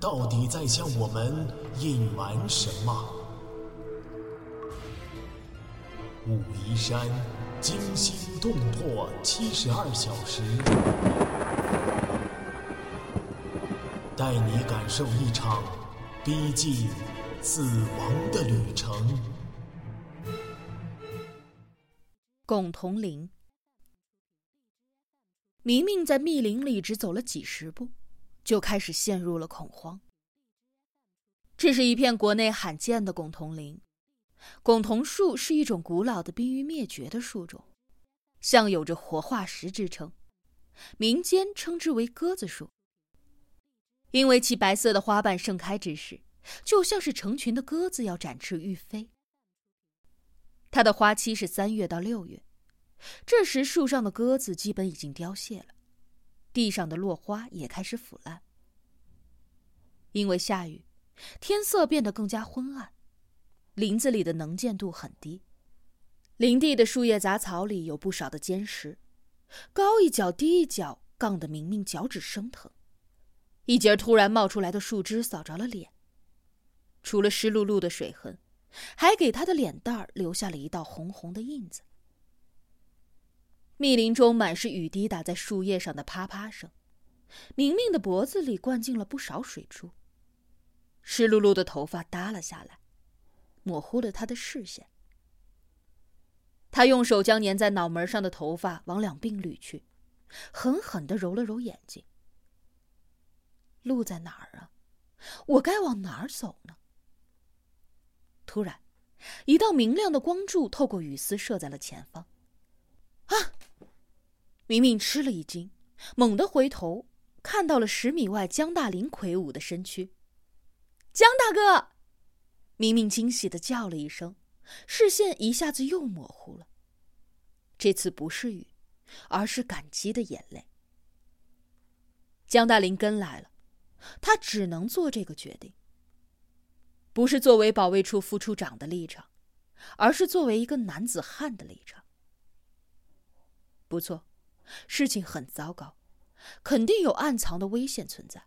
到底在向我们隐瞒什么？武夷山惊心动魄七十二小时，带你感受一场逼近死亡的旅程。巩童林，明明在密林里只走了几十步，就开始陷入了恐慌。这是一片国内罕见的巩桐林。巩桐树是一种古老的濒于灭绝的树种，像有着活化石之称，民间称之为鸽子树。因为其白色的花瓣盛开之时，就像是成群的鸽子要展翅欲飞。它的花期是三月到六月，这时树上的鸽子基本已经凋谢了，地上的落花也开始腐烂。因为下雨，天色变得更加昏暗。林子里的能见度很低，林地的树叶杂草里有不少的尖石，高一脚低一脚，杠得明明脚趾生疼。一截突然冒出来的树枝扫着了脸，除了湿漉漉的水痕，还给他的脸蛋留下了一道红红的印子。密林中满是雨滴打在树叶上的啪啪声，明明的脖子里灌进了不少水珠，湿漉漉的头发耷了下来。模糊了他的视线。他用手将粘在脑门上的头发往两鬓捋去，狠狠的揉了揉眼睛。路在哪儿啊？我该往哪儿走呢？突然，一道明亮的光柱透过雨丝射在了前方。啊！明明吃了一惊，猛地回头，看到了十米外江大林魁梧的身躯。江大哥！明明惊喜的叫了一声，视线一下子又模糊了。这次不是雨，而是感激的眼泪。江大林跟来了，他只能做这个决定。不是作为保卫处副处长的立场，而是作为一个男子汉的立场。不错，事情很糟糕，肯定有暗藏的危险存在。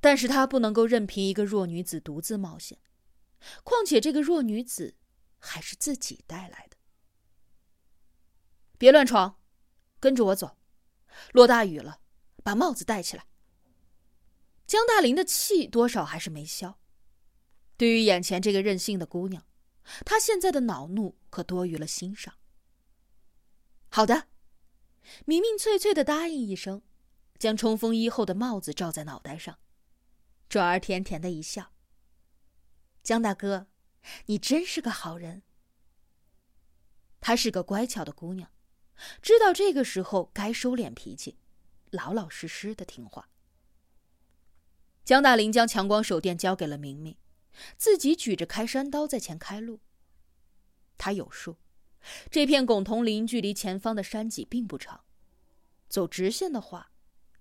但是他不能够任凭一个弱女子独自冒险，况且这个弱女子还是自己带来的。别乱闯，跟着我走。落大雨了，把帽子戴起来。江大林的气多少还是没消。对于眼前这个任性的姑娘，他现在的恼怒可多于了欣赏。好的，明明脆脆的答应一声，将冲锋衣后的帽子罩在脑袋上。转而甜甜的一笑。江大哥，你真是个好人。她是个乖巧的姑娘，知道这个时候该收敛脾气，老老实实的听话。江大林将强光手电交给了明明，自己举着开山刀在前开路。他有数，这片巩桐林距离前方的山脊并不长，走直线的话，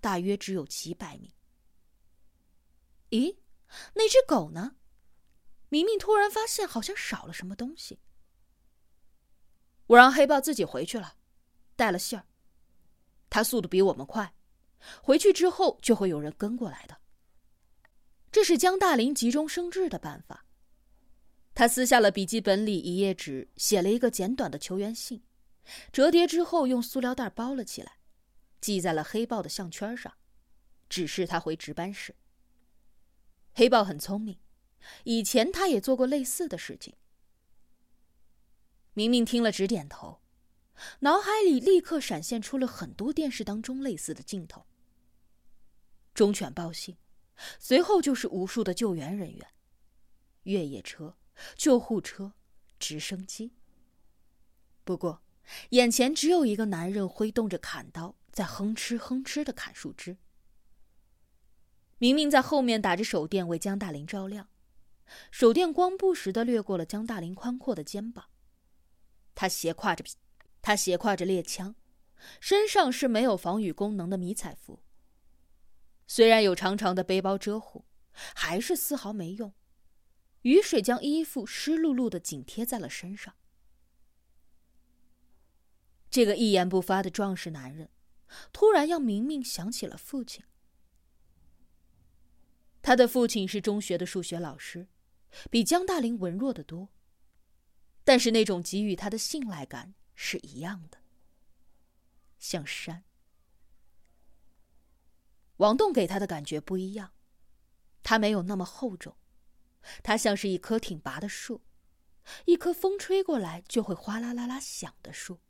大约只有几百米。咦，那只狗呢？明明突然发现好像少了什么东西。我让黑豹自己回去了，带了信儿。他速度比我们快，回去之后就会有人跟过来的。这是江大林急中生智的办法。他撕下了笔记本里一页纸，写了一个简短的求援信，折叠之后用塑料袋包了起来，系在了黑豹的项圈上，指示他回值班室。黑豹很聪明，以前他也做过类似的事情。明明听了直点头，脑海里立刻闪现出了很多电视当中类似的镜头：忠犬报信，随后就是无数的救援人员、越野车、救护车、直升机。不过，眼前只有一个男人挥动着砍刀，在哼哧哼哧的砍树枝。明明在后面打着手电为江大林照亮，手电光不时的掠过了江大林宽阔的肩膀。他斜挎着，他斜挎着猎枪，身上是没有防雨功能的迷彩服。虽然有长长的背包遮护，还是丝毫没用，雨水将衣服湿漉漉的紧贴在了身上。这个一言不发的壮实男人，突然让明明想起了父亲。他的父亲是中学的数学老师，比江大林文弱得多。但是那种给予他的信赖感是一样的，像山。王栋给他的感觉不一样，他没有那么厚重，它像是一棵挺拔的树，一棵风吹过来就会哗啦啦啦响的树。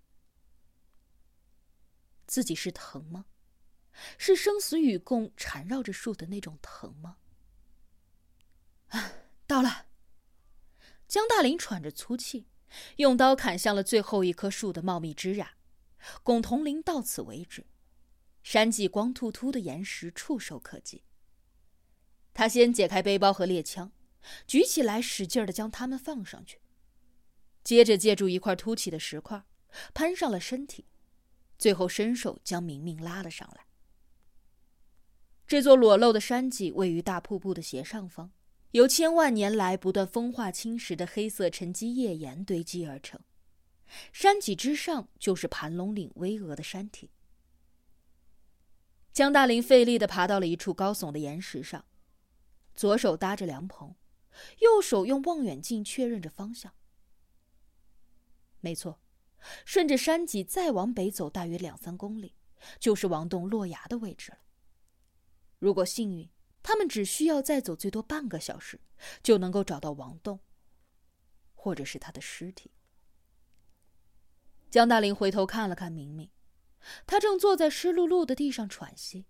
自己是藤吗？是生死与共缠绕着树的那种藤吗？啊，到了。江大林喘着粗气，用刀砍向了最后一棵树的茂密枝桠。巩同林到此为止，山脊光秃秃的岩石触手可及。他先解开背包和猎枪，举起来，使劲的将它们放上去，接着借助一块凸起的石块，攀上了身体。最后，伸手将明明拉了上来。这座裸露的山脊位于大瀑布的斜上方，由千万年来不断风化侵蚀的黑色沉积页岩堆积而成。山脊之上就是盘龙岭巍峨的山体。江大林费力地爬到了一处高耸的岩石上，左手搭着凉棚，右手用望远镜确认着方向。没错。顺着山脊再往北走，大约两三公里，就是王栋落崖的位置了。如果幸运，他们只需要再走最多半个小时，就能够找到王栋，或者是他的尸体。江大林回头看了看明明，他正坐在湿漉漉的地上喘息，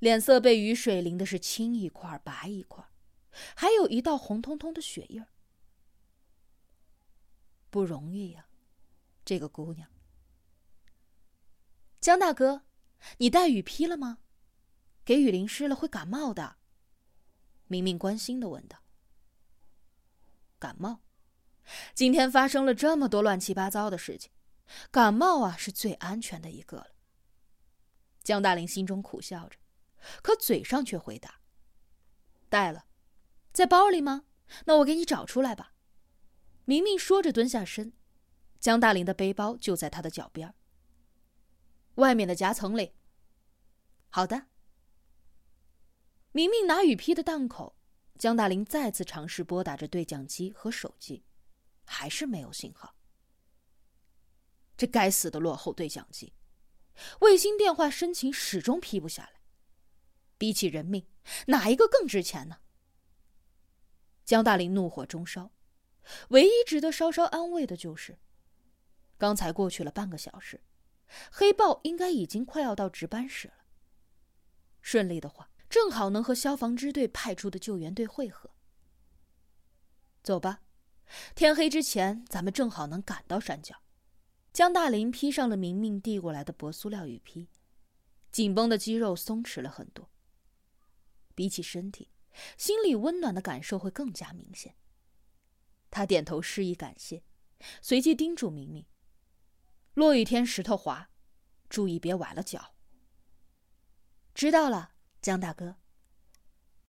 脸色被雨水淋的是青一块白一块，还有一道红彤彤的血印儿。不容易呀。这个姑娘，江大哥，你带雨披了吗？给雨淋湿了会感冒的。明明关心的问道。感冒？今天发生了这么多乱七八糟的事情，感冒啊是最安全的一个了。江大林心中苦笑着，可嘴上却回答：“带了，在包里吗？那我给你找出来吧。”明明说着蹲下身。江大林的背包就在他的脚边外面的夹层里。好的。明明拿雨披的档口，江大林再次尝试拨打着对讲机和手机，还是没有信号。这该死的落后对讲机，卫星电话申请始终批不下来。比起人命，哪一个更值钱呢？江大林怒火中烧，唯一值得稍稍安慰的就是。刚才过去了半个小时，黑豹应该已经快要到值班室了。顺利的话，正好能和消防支队派出的救援队会合。走吧，天黑之前咱们正好能赶到山脚。江大林披上了明明递过来的薄塑料雨披，紧绷的肌肉松弛了很多。比起身体，心里温暖的感受会更加明显。他点头示意感谢，随即叮嘱明明。落雨天石头滑，注意别崴了脚。知道了，江大哥。